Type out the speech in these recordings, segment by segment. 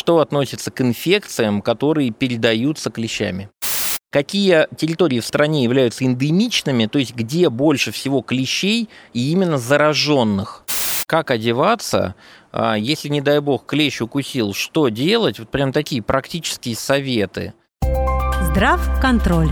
что относится к инфекциям, которые передаются клещами. Какие территории в стране являются эндемичными, то есть где больше всего клещей и именно зараженных? Как одеваться, а, если, не дай бог, клещ укусил, что делать? Вот прям такие практические советы. Здрав контроль.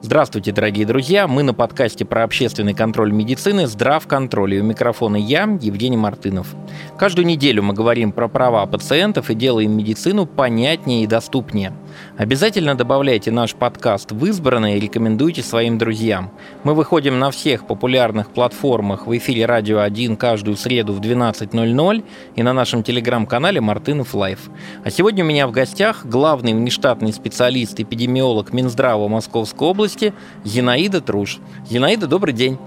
Здравствуйте, дорогие друзья! Мы на подкасте про общественный контроль медицины «Здрав контроль». И у микрофона я, Евгений Мартынов. Каждую неделю мы говорим про права пациентов и делаем медицину понятнее и доступнее. Обязательно добавляйте наш подкаст в избранное и рекомендуйте своим друзьям. Мы выходим на всех популярных платформах в эфире «Радио 1» каждую среду в 12.00 и на нашем телеграм-канале «Мартынов Лайф». А сегодня у меня в гостях главный внештатный специалист-эпидемиолог Минздрава Московской области Зинаида Труш. Зинаида, добрый день.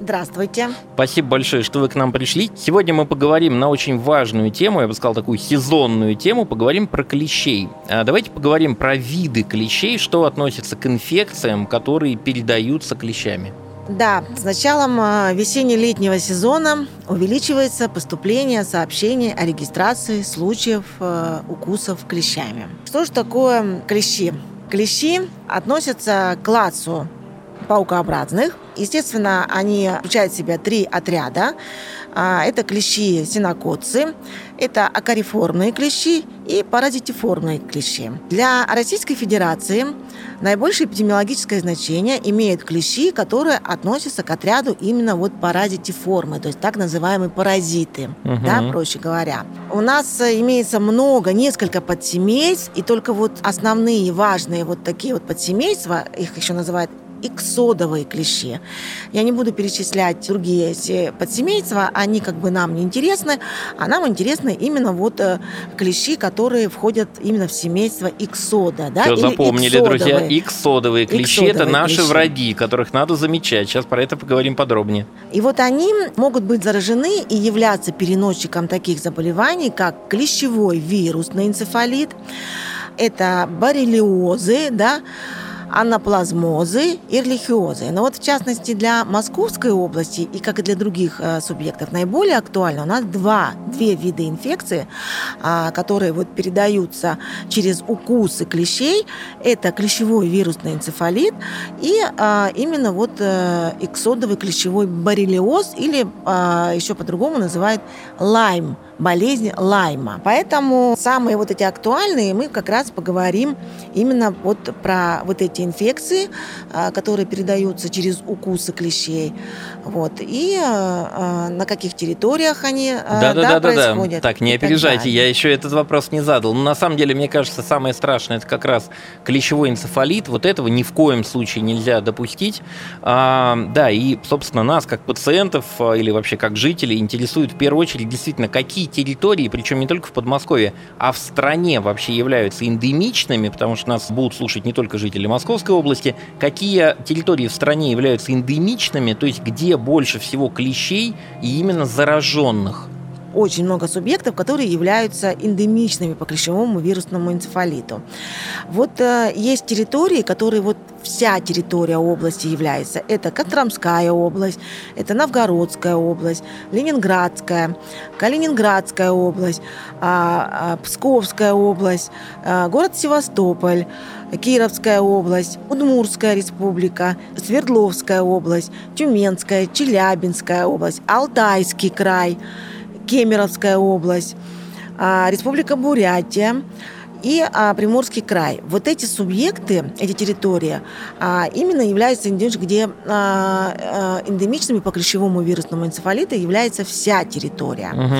Здравствуйте. Спасибо большое, что вы к нам пришли. Сегодня мы поговорим на очень важную тему, я бы сказал, такую сезонную тему, поговорим про клещей. А давайте поговорим про виды клещей, что относится к инфекциям, которые передаются клещами. Да, с началом а, весенне-летнего сезона увеличивается поступление сообщений о регистрации случаев а, укусов клещами. Что же такое клещи? Клещи относятся к классу паукообразных. Естественно, они включают в себя три отряда. А, это клещи синокотцы, это акариформные клещи и паразитиформные клещи. Для Российской Федерации наибольшее эпидемиологическое значение имеют клещи, которые относятся к отряду именно вот паразитиформы, то есть так называемые паразиты, угу. да, проще говоря. У нас имеется много, несколько подсемейств, и только вот основные важные вот такие вот подсемейства, их еще называют иксодовые клещи. Я не буду перечислять другие эти подсемейства, они как бы нам не интересны, а нам интересны именно вот э, клещи, которые входят именно в семейство иксода. Да? Все запомнили, иксодовые. друзья, иксодовые клещи это наши клещи. враги, которых надо замечать. Сейчас про это поговорим подробнее. И вот они могут быть заражены и являться переносчиком таких заболеваний, как клещевой вирусный энцефалит, это боррелиозы, да, анаплазмозы и эрлихиозы. Но вот в частности для Московской области и как и для других э, субъектов наиболее актуально у нас два, две вида инфекции, э, которые вот передаются через укусы клещей. Это клещевой вирусный энцефалит и э, именно вот э, иксодовый клещевой боррелиоз или э, еще по-другому называют лайм болезнь Лайма. Поэтому самые вот эти актуальные мы как раз поговорим именно вот про вот эти инфекции, а, которые передаются через укусы клещей. Вот. И а, на каких территориях они да, да, да, да, происходят. Да. Так, не опережайте, я еще этот вопрос не задал. Но на самом деле, мне кажется, самое страшное это как раз клещевой энцефалит. Вот этого ни в коем случае нельзя допустить. А, да, и, собственно, нас, как пациентов или вообще как жителей, интересует в первую очередь действительно, какие территории, причем не только в Подмосковье, а в стране вообще являются эндемичными, потому что нас будут слушать не только жители Московской области, какие территории в стране являются эндемичными, то есть где больше всего клещей и именно зараженных очень много субъектов, которые являются эндемичными по клещевому вирусному энцефалиту. Вот э, есть территории, которые вот вся территория области является. Это Костромская область, это Новгородская область, Ленинградская, Калининградская область, э, Псковская область, э, город Севастополь, Кировская область, Удмурская республика, Свердловская область, Тюменская, Челябинская область, Алтайский край – Кемеровская область, а, Республика Бурятия и а, Приморский край. Вот эти субъекты, эти территории, а, именно являются где эндемичными по клещевому вирусному энцефалиту является вся территория. Угу.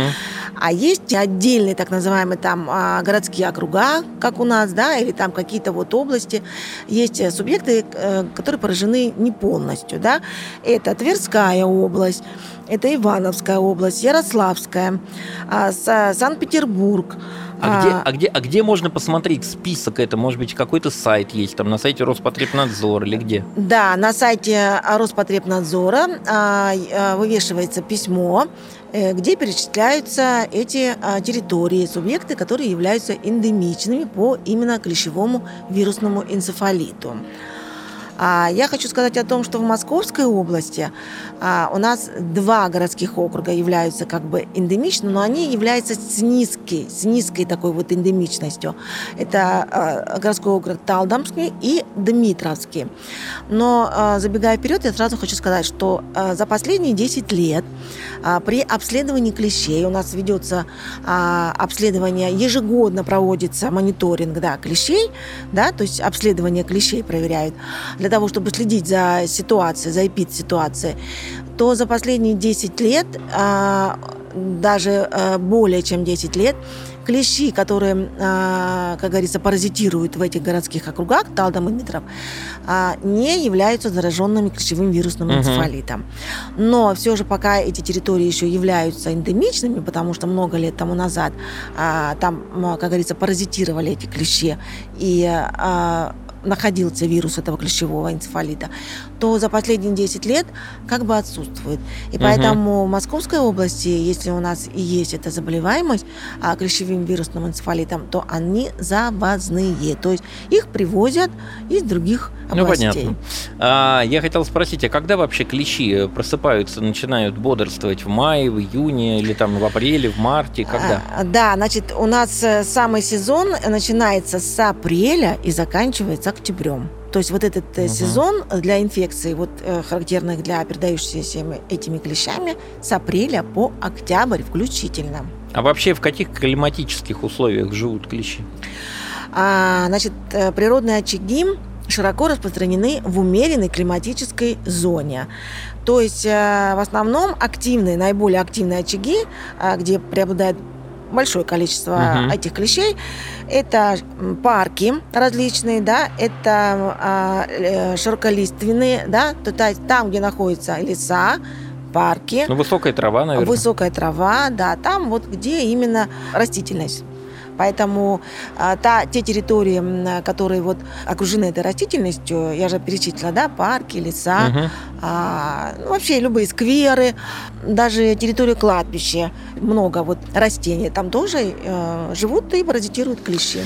А есть отдельные так называемые там городские округа, как у нас, да, или там какие-то вот области. Есть субъекты, э, которые поражены не полностью, да. Это Тверская область, это Ивановская область, Ярославская, а, Санкт-Петербург. А, где, а, где, а где можно посмотреть список это? Может быть, какой-то сайт есть там на сайте Роспотребнадзора или где? Да, на сайте Роспотребнадзора а, вывешивается письмо, э, где перечисляются эти территории, субъекты, которые являются эндемичными по именно клещевому вирусному энцефалиту. А, я хочу сказать о том, что в Московской области а, у нас два городских округа являются как бы эндемичными, но они являются с низкой, с низкой такой вот эндемичностью. Это а, городской округ Талдомский и Дмитровский. Но забегая вперед, я сразу хочу сказать, что за последние 10 лет при обследовании клещей у нас ведется обследование ежегодно проводится мониторинг да, клещей, да, то есть обследование клещей проверяют для того, чтобы следить за ситуацией, за эпид-ситуацией, то за последние 10 лет, а, даже а, более чем 10 лет, клещи, которые, а, как говорится, паразитируют в этих городских округах, Талдом и Дмитров, не являются зараженными клещевым вирусным угу. энцефалитом. Но все же пока эти территории еще являются эндемичными, потому что много лет тому назад там, как говорится, паразитировали эти клещи, и находился вирус этого клещевого энцефалита, то за последние 10 лет как бы отсутствует. И угу. поэтому в Московской области, если у нас и есть эта заболеваемость а, клещевым вирусным энцефалитом, то они завозные. То есть их привозят из других ну, областей. Ну, понятно. А, я хотел спросить, а когда вообще клещи просыпаются, начинают бодрствовать? В мае, в июне или там в апреле, в марте? Когда? А, да, значит, у нас э, самый сезон начинается с апреля и заканчивается октябрем. То есть вот этот угу. сезон для инфекций, вот э, характерных для передающихся этими клещами, с апреля по октябрь включительно. А вообще в каких климатических условиях живут клещи? А, значит, природные очаги широко распространены в умеренной климатической зоне. То есть в основном активные, наиболее активные очаги, где преобладает большое количество угу. этих клещей. Это парки различные, да, это а, э, широколиственные, да, то там, где находятся леса, парки. Ну, высокая трава, наверное. Высокая трава, да, там вот где именно растительность. Поэтому а, та, те территории, которые вот окружены этой растительностью, я же перечислила, да, парки, леса, угу. а, ну, вообще любые скверы, даже территория кладбища, много вот растений, там тоже э, живут и паразитируют клещи.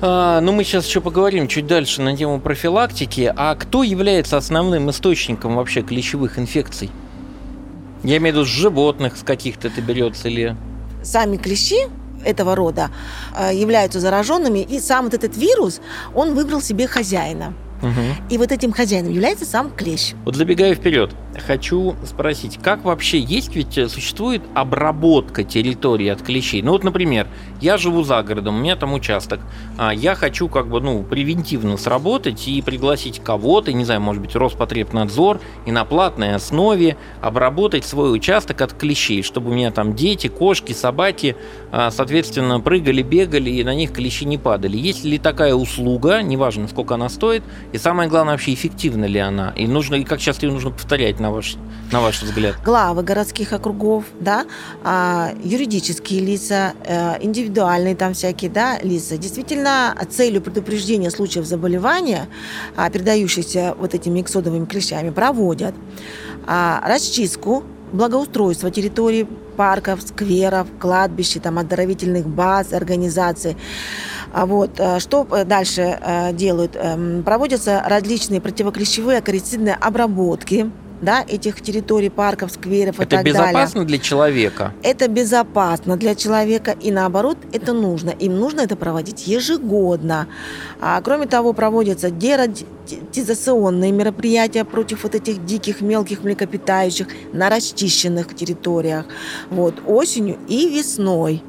А, ну, мы сейчас еще поговорим чуть дальше на тему профилактики. А кто является основным источником вообще клещевых инфекций? Я имею в виду с животных, с каких-то это берется или... Сами клещи этого рода э, являются зараженными, и сам вот этот вирус, он выбрал себе хозяина. Угу. И вот этим хозяином является сам клещ. Вот забегая вперед, хочу спросить, как вообще есть ведь э, существует обработка территории от клещей? Ну вот, например, я живу за городом, у меня там участок, а я хочу как бы, ну, превентивно сработать и пригласить кого-то, не знаю, может быть, Роспотребнадзор, и на платной основе обработать свой участок от клещей, чтобы у меня там дети, кошки, собаки, а, соответственно, прыгали, бегали, и на них клещи не падали. Есть ли такая услуга, неважно, сколько она стоит, и самое главное, вообще эффективна ли она? И нужно, и как часто ее нужно повторять, на ваш, на ваш взгляд? Главы городских округов, да, а, юридические лица, а, индивидуальные там всякие, да, лица. Действительно, целью предупреждения случаев заболевания, а, передающихся вот этими эксодовыми клещами, проводят а, расчистку благоустройство территории парков, скверов, кладбищ, там, оздоровительных баз, организаций. А вот, э, что дальше э, делают? Эм, проводятся различные противоклещевые акарицидные обработки да, этих территорий, парков, скверов это и так далее. Это безопасно для человека? Это безопасно для человека, и наоборот, это нужно. Им нужно это проводить ежегодно. А, кроме того, проводятся дератизационные мероприятия против вот этих диких мелких млекопитающих на расчищенных территориях. Вот, осенью и весной.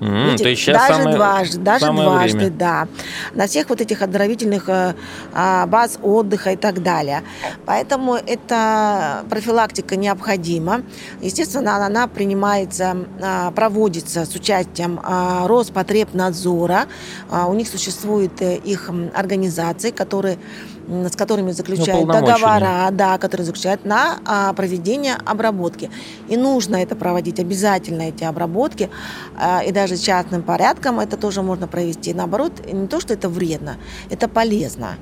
Mm, Видите, то есть даже самое, дважды, даже дважды, время. да. На всех вот этих оздоровительных э, а, баз отдыха и так далее. Поэтому эта профилактика необходима. Естественно, она, она принимается, а, проводится с участием а, Роспотребнадзора. У них существует э, их организации, которые с которыми заключают договора, да, которые заключают на а, проведение обработки. И нужно это проводить обязательно, эти обработки, а, и даже частным порядком это тоже можно провести. Наоборот, не то, что это вредно, это полезно.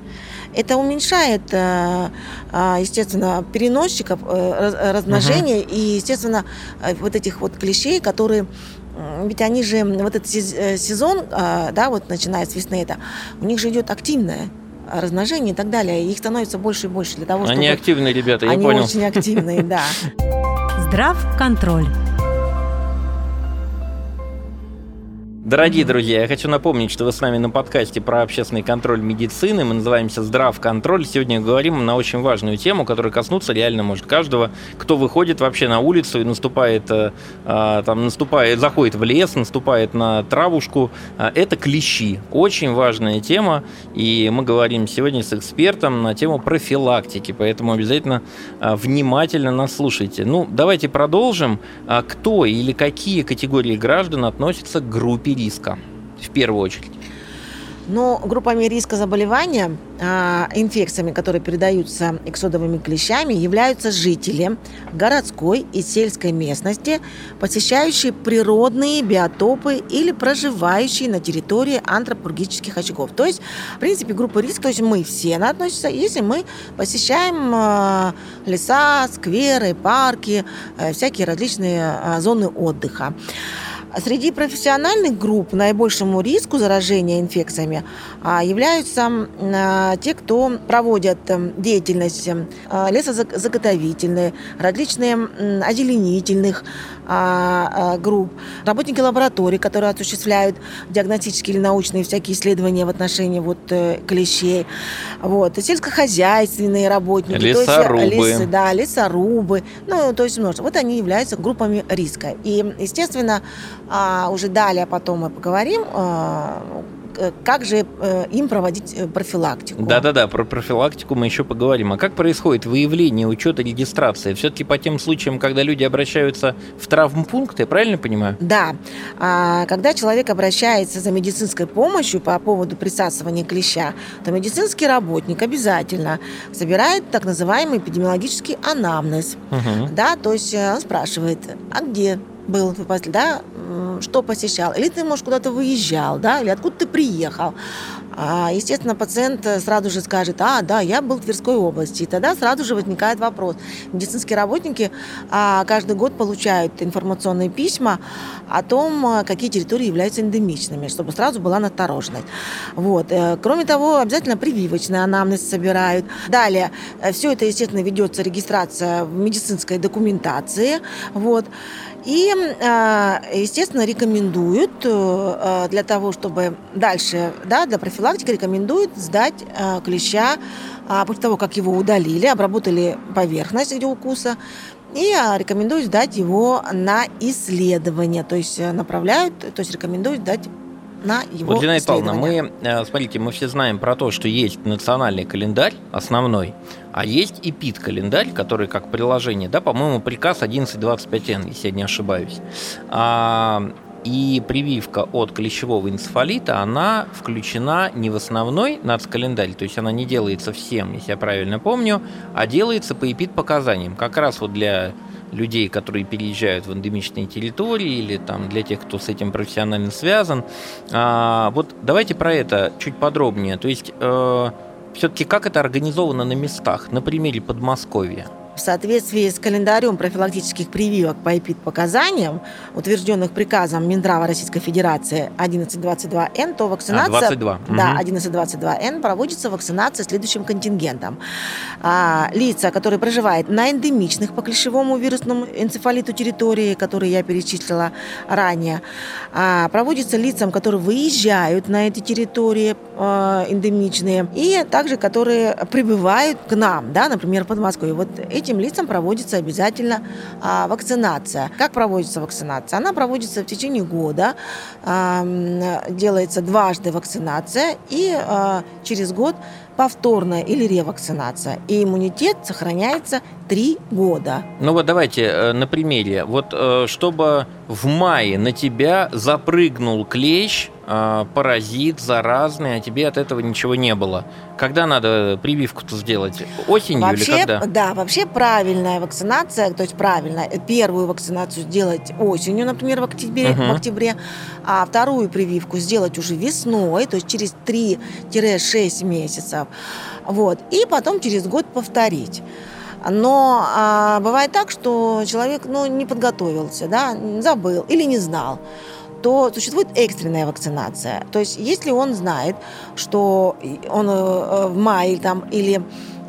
Это уменьшает, а, а, естественно, переносчиков, а, размножение угу. и, естественно, э, вот этих вот клещей, которые ведь они же, вот этот сезон, да, вот начиная с весны, это, у них же идет активное размножения и так далее. Их становится больше и больше для того, чтобы... Они активные ребята, я Они понял. очень активные, да. Здрав контроль. Дорогие друзья, я хочу напомнить, что вы с нами на подкасте про общественный контроль медицины. Мы называемся «Здрав контроль». Сегодня говорим на очень важную тему, которая коснуться реально может каждого, кто выходит вообще на улицу и наступает, э, а, там, наступает, заходит в лес, наступает на травушку. А, это клещи. Очень важная тема, и мы говорим сегодня с экспертом на тему профилактики, поэтому обязательно а, внимательно нас слушайте. Ну, давайте продолжим. Кто или какие категории граждан относятся к группе риска в первую очередь? Но группами риска заболевания, а, инфекциями, которые передаются эксодовыми клещами, являются жители городской и сельской местности, посещающие природные биотопы или проживающие на территории антропологических очагов. То есть, в принципе, группа риска, то есть мы все она относится, если мы посещаем а, леса, скверы, парки, а, всякие различные зоны отдыха. А среди профессиональных групп наибольшему риску заражения инфекциями а, являются а, те, кто проводят эм, деятельность эм, лесозаготовительные, различные озеленительных групп, работники лабораторий, которые осуществляют диагностические или научные всякие исследования в отношении вот э, клещей, вот, сельскохозяйственные работники, лесорубы, то есть, лесы, да, лесорубы, ну, то есть множество. Вот они являются группами риска. И, естественно, а, уже далее потом мы поговорим, а, как же э, им проводить э, профилактику. Да-да-да, про профилактику мы еще поговорим. А как происходит выявление, учет и регистрация? Все-таки по тем случаям, когда люди обращаются в травмпункты, правильно понимаю? Да. А, когда человек обращается за медицинской помощью по поводу присасывания клеща, то медицинский работник обязательно собирает так называемый эпидемиологический анамнез. Угу. Да, то есть э, он спрашивает, а где был, да, что посещал, или ты, может, куда-то выезжал, да, или откуда ты приехал. А, естественно, пациент сразу же скажет, а, да, я был в Тверской области. И тогда сразу же возникает вопрос. Медицинские работники а, каждый год получают информационные письма о том, а, какие территории являются эндемичными, чтобы сразу была настороженность. Вот. Э, кроме того, обязательно прививочный анамнез собирают. Далее, э, все это, естественно, ведется регистрация в медицинской документации. Вот. И, естественно, рекомендуют э, для того, чтобы дальше, да, для профилактики рекомендует сдать э, клеща а, после того, как его удалили, обработали поверхность где укуса, и а, рекомендуют сдать его на исследование, то есть э, направляют, то есть рекомендуют сдать на его вот, Павловна, мы, э, смотрите, мы все знаем про то, что есть национальный календарь основной, а есть и ПИТ-календарь, который как приложение, да, по-моему, приказ 1125Н, если я не ошибаюсь. А, и прививка от клещевого энцефалита, она включена не в основной нацкалендарь, то есть она не делается всем, если я правильно помню, а делается по эпид-показаниям. Как раз вот для людей, которые переезжают в эндемичные территории или там для тех, кто с этим профессионально связан. А, вот давайте про это чуть подробнее. То есть э, все-таки как это организовано на местах, на примере Подмосковья? В соответствии с календарем профилактических прививок по эпид-показаниям, утвержденных приказом Минздрава Российской Федерации 1122Н, то вакцинация... А, 22. Да, 1122Н проводится вакцинация следующим контингентом. А, лица, которые проживают на эндемичных по клещевому вирусному энцефалиту территории, которые я перечислила ранее, а, проводится лицам, которые выезжают на эти территории а, эндемичные, и также, которые прибывают к нам, да, например, в Подмосковье. Вот этим лицам проводится обязательно а, вакцинация. Как проводится вакцинация? Она проводится в течение года, а, делается дважды вакцинация, и а, через год повторная или ревакцинация. И иммунитет сохраняется три года. Ну вот давайте э, на примере. Вот э, чтобы в мае на тебя запрыгнул клещ, паразит заразный, а тебе от этого ничего не было. Когда надо прививку-то сделать? Осенью вообще, или когда? Да, вообще правильная вакцинация, то есть правильно, первую вакцинацию сделать осенью, например, в октябре, угу. в октябре, а вторую прививку сделать уже весной, то есть через 3-6 месяцев. Вот. И потом через год повторить. Но а, бывает так, что человек ну, не подготовился, да, забыл или не знал то существует экстренная вакцинация. То есть если он знает, что он э, в мае там, или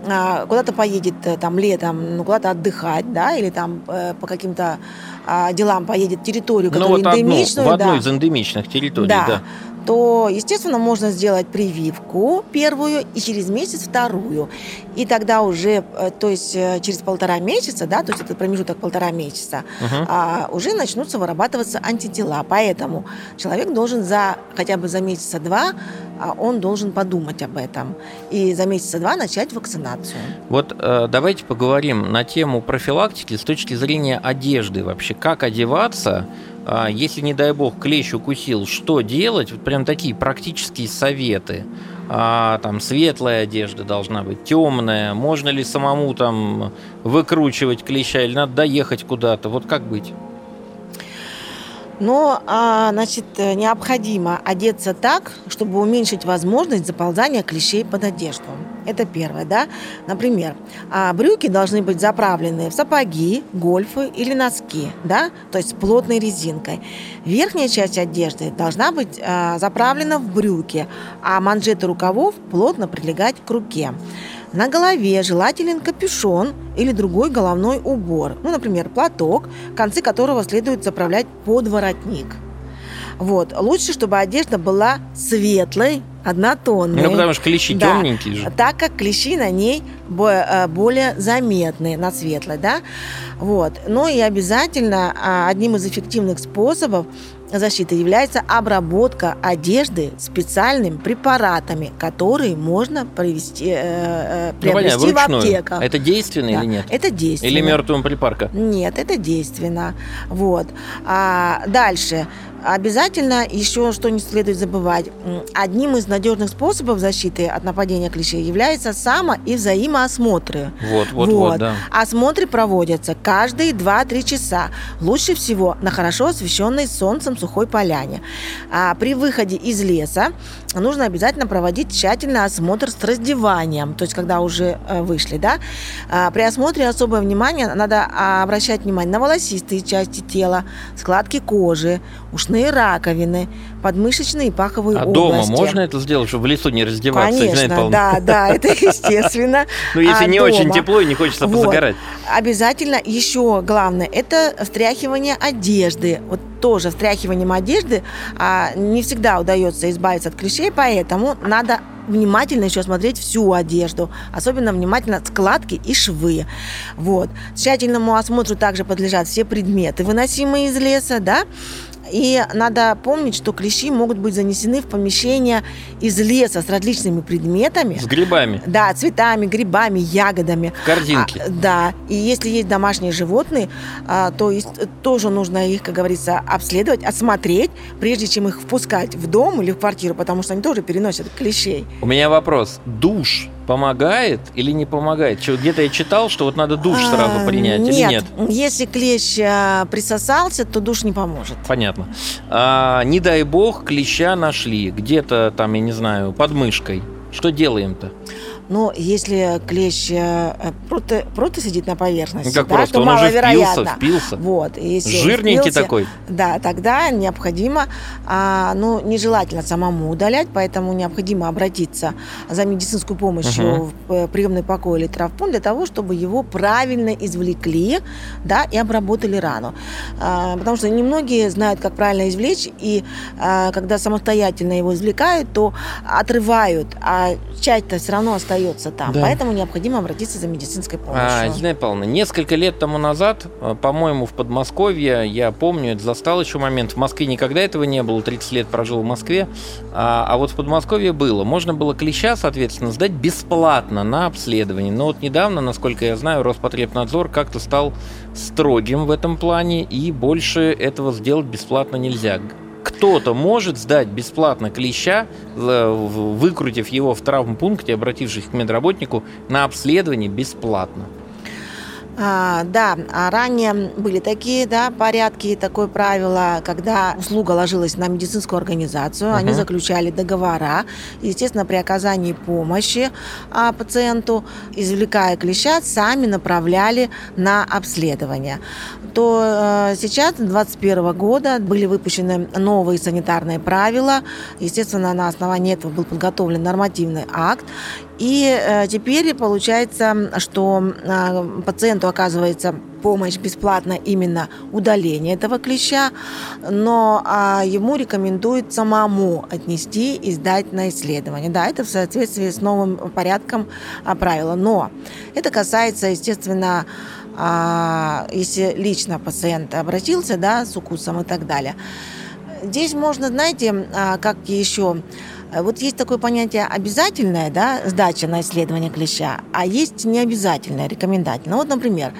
а, куда-то поедет э, там летом, ну, куда-то отдыхать, да, или там э, по каким-то а, делам поедет территорию, которую ну, вот эндемичную. Одну, в одну да, из эндемичных территорий, да. да то, естественно, можно сделать прививку первую и через месяц вторую. И тогда уже, э, то есть э, через полтора месяца, да, то есть это промежуток полтора месяца, uh-huh. а, уже начнутся вырабатываться антитела. Поэтому человек должен за хотя бы за месяца два а он должен подумать об этом и за месяца два начать вакцинацию. Вот э, давайте поговорим на тему профилактики с точки зрения одежды вообще, как одеваться если, не дай бог, клещ укусил, что делать? Вот прям такие практические советы. А, там светлая одежда должна быть, темная. Можно ли самому там выкручивать клеща или надо доехать куда-то? Вот как быть? Но, а, значит, необходимо одеться так, чтобы уменьшить возможность заползания клещей под одежду. Это первое, да. Например, а, брюки должны быть заправлены в сапоги, гольфы или носки, да, то есть плотной резинкой. Верхняя часть одежды должна быть а, заправлена в брюки, а манжеты рукавов плотно прилегать к руке. На голове желателен капюшон или другой головной убор, ну, например, платок, концы которого следует заправлять под воротник. Вот. Лучше, чтобы одежда была светлой, однотонной. Ну, потому что клещи да, темненькие же. Так как клещи на ней э, более заметны, на светлой, да. Вот. Ну и обязательно а, одним из эффективных способов защиты является обработка одежды специальными препаратами, которые можно привести, э, э ну, приобрести ну, понятно, в аптеках. Это действенно да. или нет? Это действенно. Или мертвым припарка? Нет, это действенно. Вот. А дальше. Обязательно еще что не следует забывать. Одним из надежных способов защиты от нападения клещей является само- и взаимоосмотры. Вот, вот, вот, вот да. Осмотры проводятся каждые 2-3 часа. Лучше всего на хорошо освещенной солнцем сухой поляне. А при выходе из леса нужно обязательно проводить тщательный осмотр с раздеванием, то есть когда уже э, вышли, да. А при осмотре особое внимание надо обращать внимание на волосистые части тела, складки кожи, ушные ушные раковины, подмышечные и паховые а области. дома можно это сделать, чтобы в лесу не раздеваться? Конечно, да, да, это естественно. Ну, если а не очень тепло и не хочется позагорать. Обязательно еще главное, это встряхивание одежды. Вот тоже встряхиванием одежды а, не всегда удается избавиться от клещей, поэтому надо внимательно еще смотреть всю одежду, особенно внимательно складки и швы. Вот. Тщательному осмотру также подлежат все предметы, выносимые из леса, да, и надо помнить, что клещи могут быть занесены в помещения из леса с различными предметами. С грибами. Да, цветами, грибами, ягодами. В корзинке. А, да. И если есть домашние животные, а, то есть, тоже нужно их, как говорится, обследовать, осмотреть, прежде чем их впускать в дом или в квартиру, потому что они тоже переносят клещей. У меня вопрос. Душ помогает или не помогает? Где-то я читал, что вот надо душ сразу а, принять нет, или нет? Если клещ а, присосался, то душ не поможет. Понятно. А, не дай бог, клеща нашли где-то там, я не знаю, под мышкой. Что делаем-то? Но если клещ э, просто, просто сидит на поверхности, ну, как да, просто, то он маловероятно. Уже впился, впился. Вот, если Жирненький впился, такой. Да, тогда необходимо, а, ну, нежелательно самому удалять, поэтому необходимо обратиться за медицинскую помощью угу. в э, приемный покой или травмпункт для того, чтобы его правильно извлекли, да, и обработали рану. А, потому что немногие знают, как правильно извлечь, и а, когда самостоятельно его извлекают, то отрывают, а часть-то все равно остается остается там. Да. Поэтому необходимо обратиться за медицинской помощью. А, Зинаида Павловна, несколько лет тому назад, э, по-моему, в Подмосковье, я помню, это застал еще момент, в Москве никогда этого не было, 30 лет прожил в Москве, а, а вот в Подмосковье было. Можно было клеща, соответственно, сдать бесплатно на обследование. Но вот недавно, насколько я знаю, Роспотребнадзор как-то стал строгим в этом плане, и больше этого сделать бесплатно нельзя кто-то может сдать бесплатно клеща, выкрутив его в травмпункте, обратившись к медработнику на обследование бесплатно. А, да, а ранее были такие да, порядки, такое правило, когда услуга ложилась на медицинскую организацию, uh-huh. они заключали договора, естественно, при оказании помощи а, пациенту, извлекая клеща, сами направляли на обследование. То а, сейчас, 2021 года, были выпущены новые санитарные правила, естественно, на основании этого был подготовлен нормативный акт, и э, теперь получается, что э, пациенту оказывается помощь бесплатно именно удаление этого клеща, но а, ему рекомендуют самому отнести и сдать на исследование. Да, это в соответствии с новым порядком а, правила. Но это касается, естественно, а, если лично пациент обратился да, с укусом и так далее. Здесь можно, знаете, как еще вот есть такое понятие обязательное, да, сдача на исследование клеща, а есть необязательное, рекомендательное. Вот, например,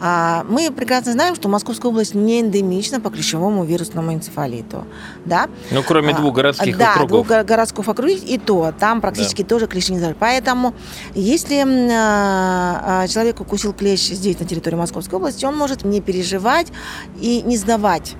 а, мы прекрасно знаем, что Московская область не эндемична по клещевому вирусному энцефалиту. Да? Ну, кроме а, двух городских да, округов. Да, двух городских округов, и то там практически да. тоже клещи не знают. Поэтому, если человек укусил клещ здесь, на территории Московской области, он может не переживать и не сдавать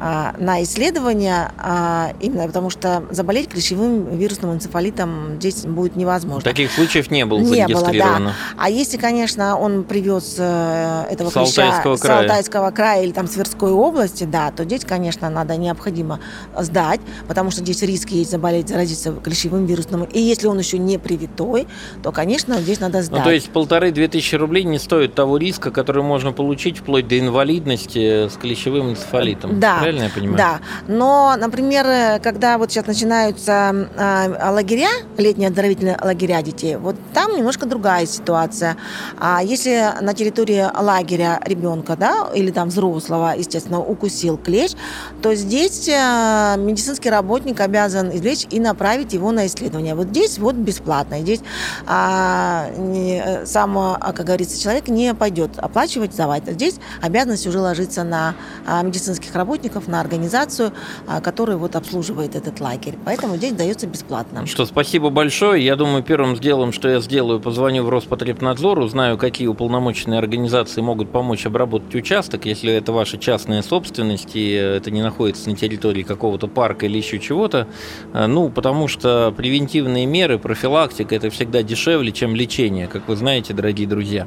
на исследования, а, именно потому что заболеть клещевым вирусным энцефалитом здесь будет невозможно. Таких случаев не было не зарегистрировано. Было, да. А если, конечно, он привез э, этого с клеща Алтайского с Алтайского края или там с Тверской области, да, то здесь, конечно, надо необходимо сдать, потому что здесь риск есть заболеть, заразиться клещевым вирусным. И если он еще не привитой, то, конечно, здесь надо сдать. Ну, то есть полторы-две тысячи рублей не стоит того риска, который можно получить вплоть до инвалидности с клещевым энцефалитом. Да, правильно я понимаю? Да. Но, например, когда вот сейчас начинаются э, лагеря, летние оздоровительные лагеря детей, вот там немножко другая ситуация. А если на территории лагеря ребенка, да, или там взрослого, естественно, укусил клещ, то здесь э, медицинский работник обязан извлечь и направить его на исследование. Вот здесь вот бесплатно. Здесь а, не, сам, как говорится, человек не пойдет оплачивать, сдавать. Здесь обязанность уже ложится на а, медицинских работников, на организацию а, которая вот обслуживает этот лагерь. Поэтому здесь дается бесплатно. Что, спасибо большое. Я думаю, первым делом, что я сделаю, позвоню в Роспотребнадзор, узнаю, какие уполномоченные организации могут помочь обработать участок, если это ваша частная собственность, и это не находится на территории какого-то парка или еще чего-то. А, ну, потому что превентивные меры, профилактика – это всегда дешевле, чем лечение, как вы знаете, дорогие друзья.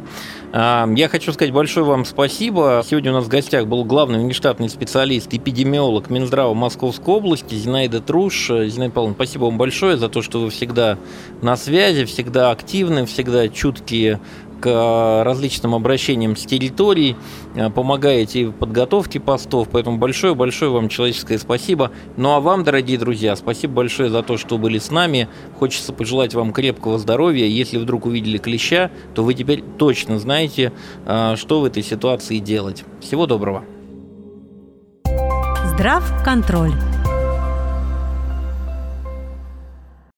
А, я хочу сказать большое вам спасибо. Сегодня у нас в гостях был главный внештатный специалист, эпидемиолог Минздрава Московской области Зинаида Труш. Зинаида Павловна, спасибо вам большое за то, что вы всегда на связи, всегда активны, всегда чуткие к различным обращениям с территорий, помогаете в подготовке постов, поэтому большое-большое вам человеческое спасибо. Ну а вам, дорогие друзья, спасибо большое за то, что были с нами. Хочется пожелать вам крепкого здоровья. Если вдруг увидели клеща, то вы теперь точно знаете, что в этой ситуации делать. Всего доброго. Здрав контроль.